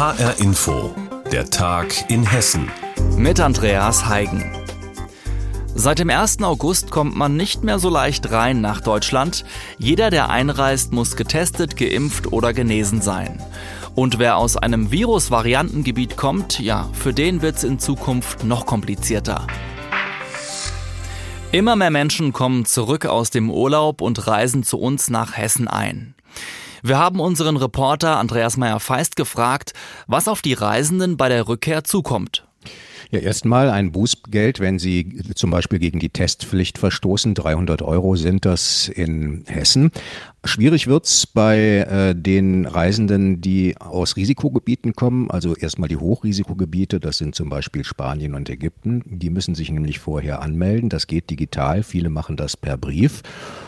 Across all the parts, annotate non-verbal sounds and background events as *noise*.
HR Info, der Tag in Hessen. Mit Andreas Heigen. Seit dem 1. August kommt man nicht mehr so leicht rein nach Deutschland. Jeder, der einreist, muss getestet, geimpft oder genesen sein. Und wer aus einem Virus-Variantengebiet kommt, ja, für den wird es in Zukunft noch komplizierter. Immer mehr Menschen kommen zurück aus dem Urlaub und reisen zu uns nach Hessen ein. Wir haben unseren Reporter Andreas Meyer-Feist gefragt, was auf die Reisenden bei der Rückkehr zukommt. Ja, erstmal ein Bußgeld, wenn Sie zum Beispiel gegen die Testpflicht verstoßen. 300 Euro sind das in Hessen. Schwierig wird's bei äh, den Reisenden, die aus Risikogebieten kommen, also erstmal die Hochrisikogebiete, das sind zum Beispiel Spanien und Ägypten. Die müssen sich nämlich vorher anmelden. Das geht digital. Viele machen das per Brief.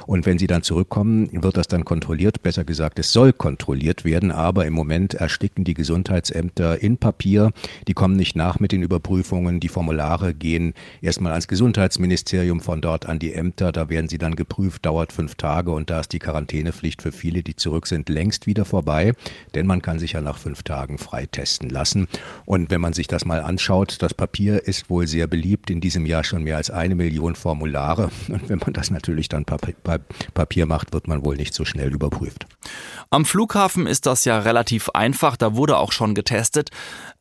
Und wenn sie dann zurückkommen, wird das dann kontrolliert. Besser gesagt, es soll kontrolliert werden. Aber im Moment ersticken die Gesundheitsämter in Papier. Die kommen nicht nach mit den Überprüfungen. Die Formulare gehen erstmal ans Gesundheitsministerium, von dort an die Ämter. Da werden sie dann geprüft, dauert fünf Tage und da ist die Quarantäne Quarantänepflicht für viele, die zurück sind, längst wieder vorbei, denn man kann sich ja nach fünf Tagen frei testen lassen. Und wenn man sich das mal anschaut, das Papier ist wohl sehr beliebt, in diesem Jahr schon mehr als eine Million Formulare. Und wenn man das natürlich dann Papier macht, wird man wohl nicht so schnell überprüft. Am Flughafen ist das ja relativ einfach, da wurde auch schon getestet.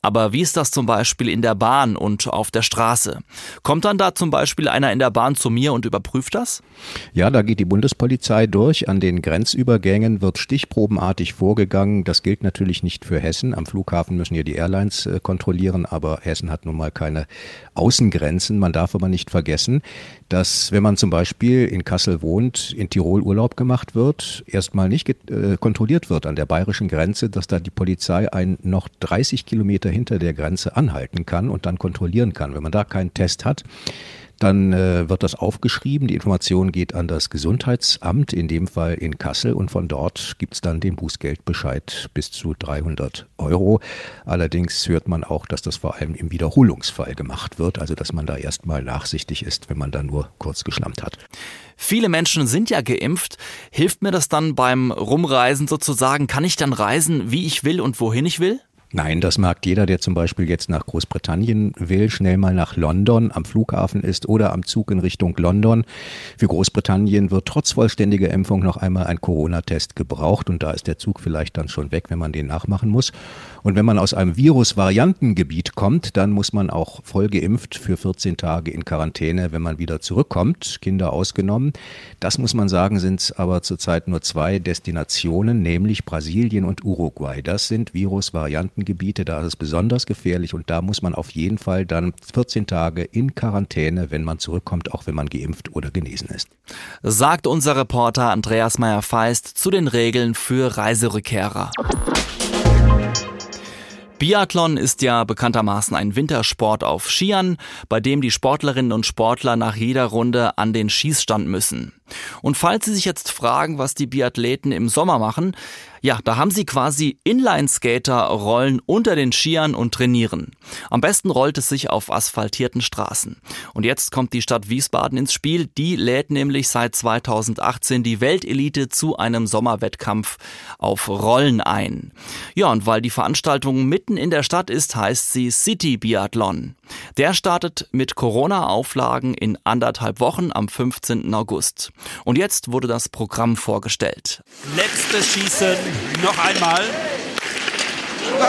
Aber wie ist das zum Beispiel in der Bahn und auf der Straße? Kommt dann da zum Beispiel einer in der Bahn zu mir und überprüft das? Ja, da geht die Bundespolizei durch. An den Grenzübergängen wird stichprobenartig vorgegangen. Das gilt natürlich nicht für Hessen. Am Flughafen müssen ja die Airlines äh, kontrollieren, aber Hessen hat nun mal keine Außengrenzen. Man darf aber nicht vergessen, dass wenn man zum Beispiel in Kassel wohnt, in Tirol Urlaub gemacht wird, erstmal nicht äh, kontrolliert wird an der bayerischen Grenze, dass da die Polizei einen noch 30 Kilometer hinter der Grenze anhalten kann und dann kontrollieren kann. Wenn man da keinen Test hat, dann äh, wird das aufgeschrieben. Die Information geht an das Gesundheitsamt, in dem Fall in Kassel. Und von dort gibt es dann den Bußgeldbescheid bis zu 300 Euro. Allerdings hört man auch, dass das vor allem im Wiederholungsfall gemacht wird. Also dass man da erstmal nachsichtig ist, wenn man da nur kurz geschlampt hat. Viele Menschen sind ja geimpft. Hilft mir das dann beim Rumreisen sozusagen? Kann ich dann reisen, wie ich will und wohin ich will? Nein, das mag jeder, der zum Beispiel jetzt nach Großbritannien will, schnell mal nach London am Flughafen ist oder am Zug in Richtung London. Für Großbritannien wird trotz vollständiger Impfung noch einmal ein Corona-Test gebraucht und da ist der Zug vielleicht dann schon weg, wenn man den nachmachen muss. Und wenn man aus einem Virus-Variantengebiet kommt, dann muss man auch voll geimpft für 14 Tage in Quarantäne, wenn man wieder zurückkommt, Kinder ausgenommen. Das muss man sagen, sind aber zurzeit nur zwei Destinationen, nämlich Brasilien und Uruguay. Das sind Virus-Varianten Gebiete, da ist es besonders gefährlich und da muss man auf jeden Fall dann 14 Tage in Quarantäne, wenn man zurückkommt, auch wenn man geimpft oder genesen ist. Sagt unser Reporter Andreas Meyer-Feist zu den Regeln für Reiserückkehrer. Biathlon ist ja bekanntermaßen ein Wintersport auf Skiern, bei dem die Sportlerinnen und Sportler nach jeder Runde an den Schießstand müssen. Und falls Sie sich jetzt fragen, was die Biathleten im Sommer machen, ja, da haben sie quasi Inline-Skater-Rollen unter den Skiern und trainieren. Am besten rollt es sich auf asphaltierten Straßen. Und jetzt kommt die Stadt Wiesbaden ins Spiel. Die lädt nämlich seit 2018 die Weltelite zu einem Sommerwettkampf auf Rollen ein. Ja, und weil die Veranstaltung mitten in der Stadt ist, heißt sie City Biathlon. Der startet mit Corona-Auflagen in anderthalb Wochen am 15. August. Und jetzt wurde das Programm vorgestellt. Letztes Schießen, noch einmal. 100%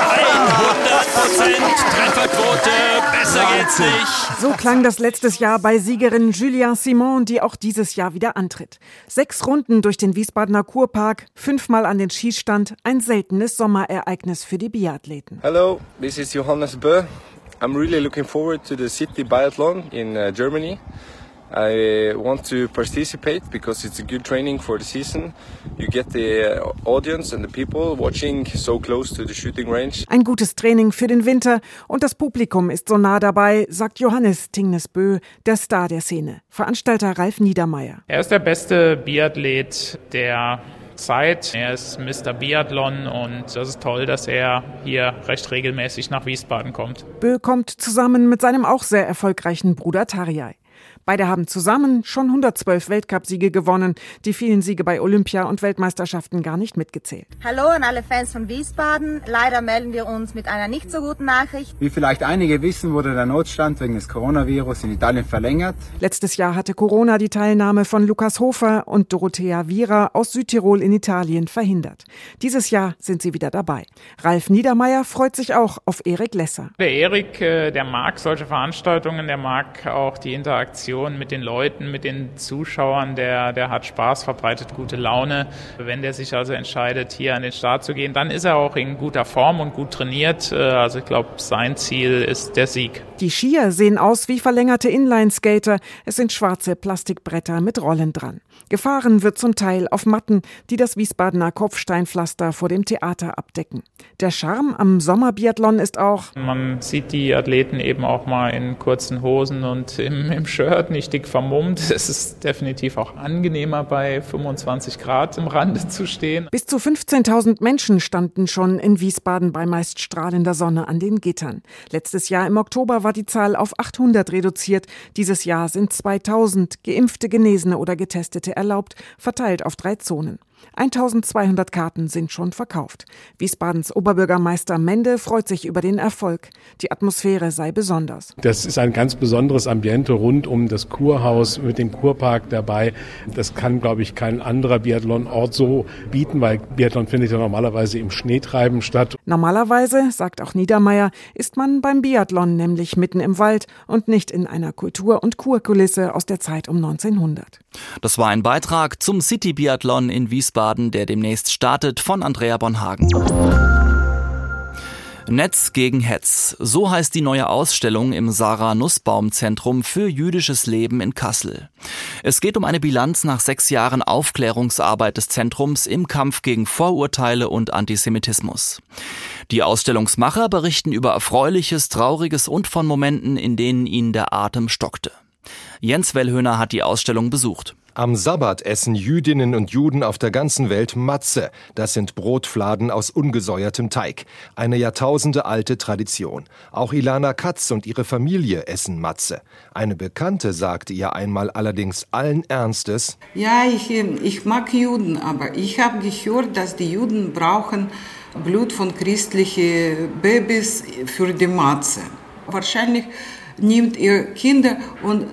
Trefferquote, besser geht's nicht. So klang das letztes Jahr bei Siegerin Julien Simon, die auch dieses Jahr wieder antritt. Sechs Runden durch den Wiesbadener Kurpark, fünfmal an den Schießstand, ein seltenes Sommerereignis für die Biathleten. Hello, this is Johannes Bö. I'm really looking forward to the City Biathlon in uh, Germany. I want to participate because it's a good training for the season. You get the uh, audience and the people watching so close to the shooting range. Ein gutes Training für den Winter und das Publikum ist so nah dabei, sagt Johannes Tingnesbö, der Star der Szene. Veranstalter Ralf Niedermeyer. Er ist der beste Biathlet der Zeit. Er ist Mr. Biathlon und das ist toll, dass er hier recht regelmäßig nach Wiesbaden kommt. Bö kommt zusammen mit seinem auch sehr erfolgreichen Bruder Tarjei. Beide haben zusammen schon 112 Weltcupsiege gewonnen, die vielen Siege bei Olympia und Weltmeisterschaften gar nicht mitgezählt. Hallo an alle Fans von Wiesbaden. Leider melden wir uns mit einer nicht so guten Nachricht. Wie vielleicht einige wissen, wurde der Notstand wegen des Coronavirus in Italien verlängert. Letztes Jahr hatte Corona die Teilnahme von Lukas Hofer und Dorothea Viera aus Südtirol in Italien verhindert. Dieses Jahr sind sie wieder dabei. Ralf Niedermeyer freut sich auch auf Erik Lesser. Der Erik, äh, der mag solche Veranstaltungen, der mag auch die Interaktion mit den Leuten, mit den Zuschauern, der, der hat Spaß, verbreitet gute Laune. Wenn der sich also entscheidet, hier an den Start zu gehen, dann ist er auch in guter Form und gut trainiert. Äh, also ich glaube, sein Ziel ist der Sieg. Die Skier sehen aus wie verlängerte Inlineskater. Es sind schwarze Plastikbretter mit Rollen dran. Gefahren wird zum Teil auf Matten, die das Wiesbadener Kopfsteinpflaster vor dem Theater abdecken. Der Charme am Sommerbiathlon ist auch, man sieht die Athleten eben auch mal in kurzen Hosen und im, im Shirt, nicht dick vermummt. *laughs* Es ist definitiv auch angenehmer, bei 25 Grad im Rande zu stehen. Bis zu 15.000 Menschen standen schon in Wiesbaden bei meist strahlender Sonne an den Gittern. Letztes Jahr im Oktober war die Zahl auf 800 reduziert. Dieses Jahr sind 2000 geimpfte, Genesene oder Getestete erlaubt, verteilt auf drei Zonen. 1200 Karten sind schon verkauft. Wiesbadens Oberbürgermeister Mende freut sich über den Erfolg. Die Atmosphäre sei besonders. Das ist ein ganz besonderes Ambiente rund um das Kurhaus mit dem Kurpark dabei. Das kann, glaube ich, kein anderer Biathlon-Ort so bieten, weil Biathlon findet ja normalerweise im Schneetreiben statt. Normalerweise, sagt auch Niedermeyer, ist man beim Biathlon nämlich mitten im Wald und nicht in einer Kultur- und Kurkulisse aus der Zeit um 1900. Das war ein Beitrag zum City Biathlon in Wiesbaden, der demnächst startet, von Andrea Bonhagen. Netz gegen Hetz. So heißt die neue Ausstellung im Sarah Nussbaum Zentrum für jüdisches Leben in Kassel. Es geht um eine Bilanz nach sechs Jahren Aufklärungsarbeit des Zentrums im Kampf gegen Vorurteile und Antisemitismus. Die Ausstellungsmacher berichten über Erfreuliches, Trauriges und von Momenten, in denen ihnen der Atem stockte. Jens Wellhöhner hat die Ausstellung besucht. Am Sabbat essen Jüdinnen und Juden auf der ganzen Welt Matze. Das sind Brotfladen aus ungesäuertem Teig. Eine jahrtausendealte Tradition. Auch Ilana Katz und ihre Familie essen Matze. Eine Bekannte sagte ihr einmal allerdings allen Ernstes: Ja, ich, ich mag Juden, aber ich habe gehört, dass die Juden brauchen Blut von christlichen Babys für die Matze. Wahrscheinlich nimmt ihr Kinder und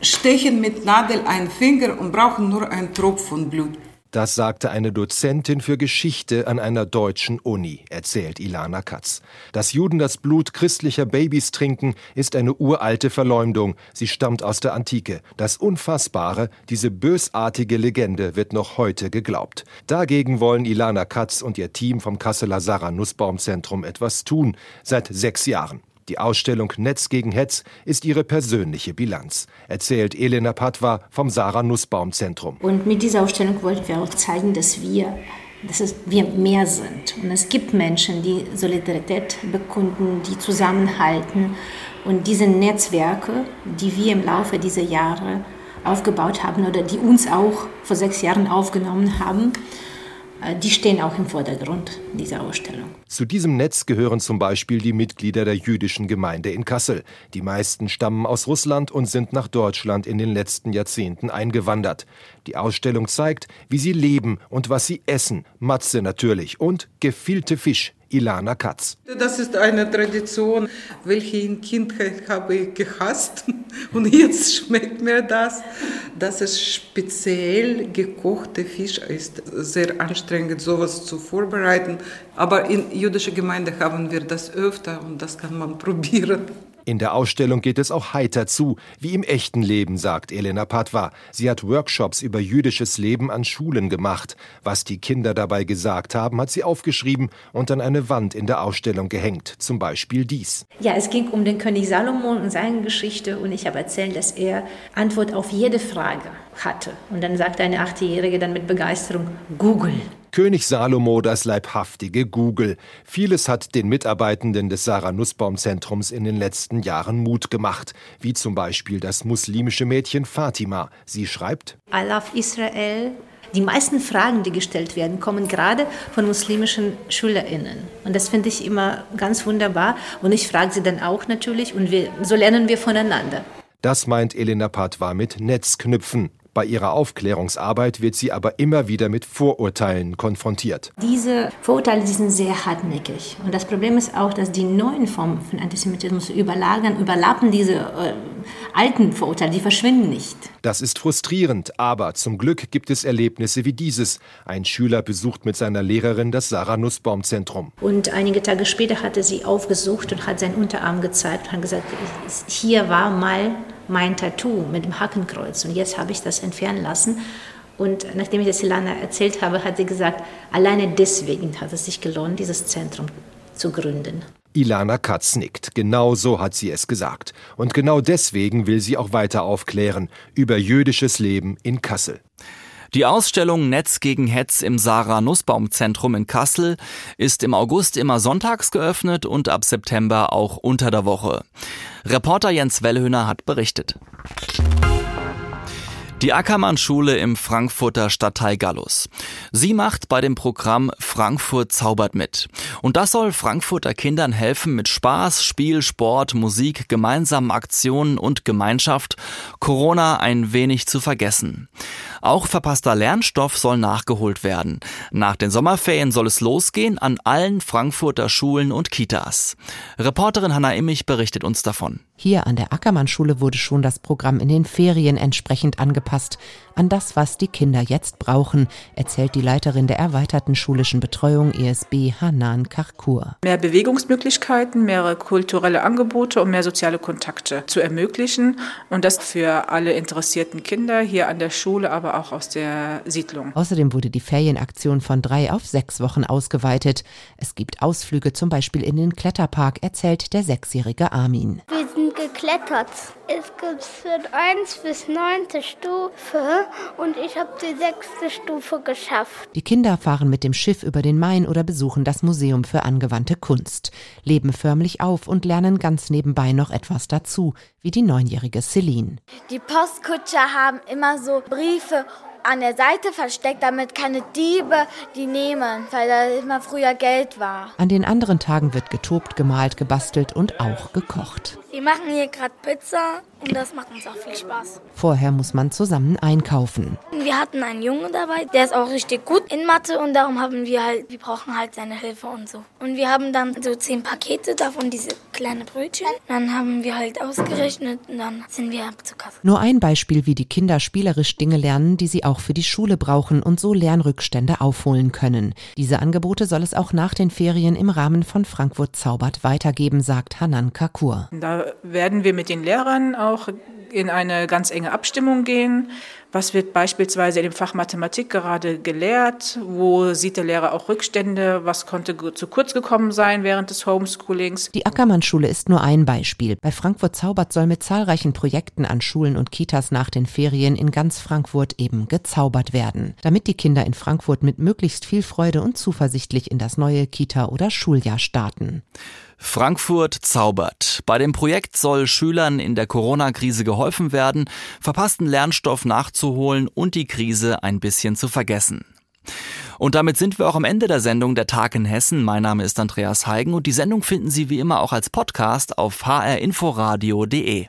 stechen mit Nadel einen Finger und brauchen nur einen Tropfen Blut. Das sagte eine Dozentin für Geschichte an einer deutschen Uni, erzählt Ilana Katz. Dass Juden das Blut christlicher Babys trinken, ist eine uralte Verleumdung. Sie stammt aus der Antike. Das Unfassbare, diese bösartige Legende wird noch heute geglaubt. Dagegen wollen Ilana Katz und ihr Team vom Kasseler Sarah Nussbaum Zentrum etwas tun. Seit sechs Jahren. Die Ausstellung Netz gegen Hetz ist ihre persönliche Bilanz, erzählt Elena Patwa vom Sarah Nussbaum Zentrum. Und mit dieser Ausstellung wollten wir auch zeigen, dass wir dass es, wir mehr sind. Und es gibt Menschen, die Solidarität bekunden, die zusammenhalten. Und diese Netzwerke, die wir im Laufe dieser Jahre aufgebaut haben oder die uns auch vor sechs Jahren aufgenommen haben, die stehen auch im Vordergrund dieser Ausstellung. Zu diesem Netz gehören zum Beispiel die Mitglieder der jüdischen Gemeinde in Kassel. Die meisten stammen aus Russland und sind nach Deutschland in den letzten Jahrzehnten eingewandert. Die Ausstellung zeigt, wie sie leben und was sie essen. Matze natürlich und gefielte Fisch. Ilana Katz. Das ist eine Tradition, welche in Kindheit habe ich gehasst *laughs* und jetzt schmeckt mir das. Dass es speziell gekochte Fisch ist. Sehr anstrengend, sowas zu vorbereiten. Aber in jüdischer Gemeinde haben wir das öfter und das kann man *laughs* probieren. In der Ausstellung geht es auch heiter zu, wie im echten Leben, sagt Elena Patwa. Sie hat Workshops über jüdisches Leben an Schulen gemacht. Was die Kinder dabei gesagt haben, hat sie aufgeschrieben und an eine Wand in der Ausstellung gehängt. Zum Beispiel dies. Ja, es ging um den König Salomon und seine Geschichte und ich habe erzählt, dass er Antwort auf jede Frage hatte. Und dann sagte eine Achtjährige dann mit Begeisterung, Google. König Salomo das leibhaftige Google. Vieles hat den Mitarbeitenden des Sarah Nussbaum Zentrums in den letzten Jahren Mut gemacht, wie zum Beispiel das muslimische Mädchen Fatima. Sie schreibt: I love Israel. Die meisten Fragen, die gestellt werden, kommen gerade von muslimischen SchülerInnen. Und das finde ich immer ganz wunderbar. Und ich frage sie dann auch natürlich und wir, so lernen wir voneinander. Das meint Elena Patwa mit Netzknüpfen. Bei ihrer Aufklärungsarbeit wird sie aber immer wieder mit Vorurteilen konfrontiert. Diese Vorurteile die sind sehr hartnäckig. Und das Problem ist auch, dass die neuen Formen von Antisemitismus überlagern, überlappen diese äh, alten Vorurteile, die verschwinden nicht. Das ist frustrierend, aber zum Glück gibt es Erlebnisse wie dieses. Ein Schüler besucht mit seiner Lehrerin das Sarah Nussbaum Zentrum. Und einige Tage später hatte sie aufgesucht und hat seinen Unterarm gezeigt und hat gesagt, hier war mal mein Tattoo mit dem Hakenkreuz und jetzt habe ich das entfernen lassen. Und nachdem ich das Ilana erzählt habe, hat sie gesagt, alleine deswegen hat es sich gelohnt, dieses Zentrum zu gründen. Ilana Katz nickt. Genau so hat sie es gesagt. Und genau deswegen will sie auch weiter aufklären über jüdisches Leben in Kassel. Die Ausstellung Netz gegen Hetz im Sarah Nussbaum Zentrum in Kassel ist im August immer sonntags geöffnet und ab September auch unter der Woche. Reporter Jens Wellhöhner hat berichtet. Die Ackermann-Schule im Frankfurter Stadtteil Gallus. Sie macht bei dem Programm Frankfurt zaubert mit. Und das soll Frankfurter Kindern helfen, mit Spaß, Spiel, Sport, Musik, gemeinsamen Aktionen und Gemeinschaft Corona ein wenig zu vergessen. Auch verpasster Lernstoff soll nachgeholt werden. Nach den Sommerferien soll es losgehen an allen Frankfurter Schulen und Kitas. Reporterin Hanna Immich berichtet uns davon. Hier an der Ackermann-Schule wurde schon das Programm in den Ferien entsprechend angepasst an das, was die Kinder jetzt brauchen, erzählt die Leiterin der erweiterten schulischen Betreuung ESB Hanan Karkur. Mehr Bewegungsmöglichkeiten, mehrere kulturelle Angebote und mehr soziale Kontakte zu ermöglichen und das für alle interessierten Kinder hier an der Schule, aber auch aus der Siedlung. Außerdem wurde die Ferienaktion von drei auf sechs Wochen ausgeweitet. Es gibt Ausflüge zum Beispiel in den Kletterpark, erzählt der sechsjährige Armin. Wir sind geklettert. Es gibt für 1 bis 9. Stufe und ich habe die sechste Stufe geschafft. Die Kinder fahren mit dem Schiff über den Main oder besuchen das Museum für angewandte Kunst, leben förmlich auf und lernen ganz nebenbei noch etwas dazu, wie die neunjährige Celine. Die Postkutscher haben immer so Briefe an der Seite versteckt, damit keine Diebe die nehmen, weil da immer früher Geld war. An den anderen Tagen wird getobt, gemalt, gebastelt und auch gekocht. Wir machen hier gerade Pizza und das macht uns auch viel Spaß. Vorher muss man zusammen einkaufen. Wir hatten einen Jungen dabei, der ist auch richtig gut in Mathe und darum haben wir halt, wir brauchen halt seine Hilfe und so. Und wir haben dann so zehn Pakete davon, diese kleinen Brötchen. Dann haben wir halt ausgerechnet und dann sind wir zur Kasse. Nur ein Beispiel, wie die Kinder spielerisch Dinge lernen, die sie auch für die Schule brauchen und so Lernrückstände aufholen können. Diese Angebote soll es auch nach den Ferien im Rahmen von Frankfurt Zaubert weitergeben, sagt Hanan Kakur. Da werden wir mit den Lehrern auch in eine ganz enge Abstimmung gehen. Was wird beispielsweise in dem Fach Mathematik gerade gelehrt? Wo sieht der Lehrer auch Rückstände? Was konnte zu kurz gekommen sein während des Homeschoolings? Die Ackermann-Schule ist nur ein Beispiel. Bei Frankfurt Zaubert soll mit zahlreichen Projekten an Schulen und Kitas nach den Ferien in ganz Frankfurt eben gezaubert werden, damit die Kinder in Frankfurt mit möglichst viel Freude und zuversichtlich in das neue Kita- oder Schuljahr starten. Frankfurt zaubert. Bei dem Projekt soll Schülern in der Corona-Krise geholfen werden, verpassten Lernstoff nachzuholen und die Krise ein bisschen zu vergessen. Und damit sind wir auch am Ende der Sendung Der Tag in Hessen. Mein Name ist Andreas Heigen und die Sendung finden Sie wie immer auch als Podcast auf hrinforadio.de.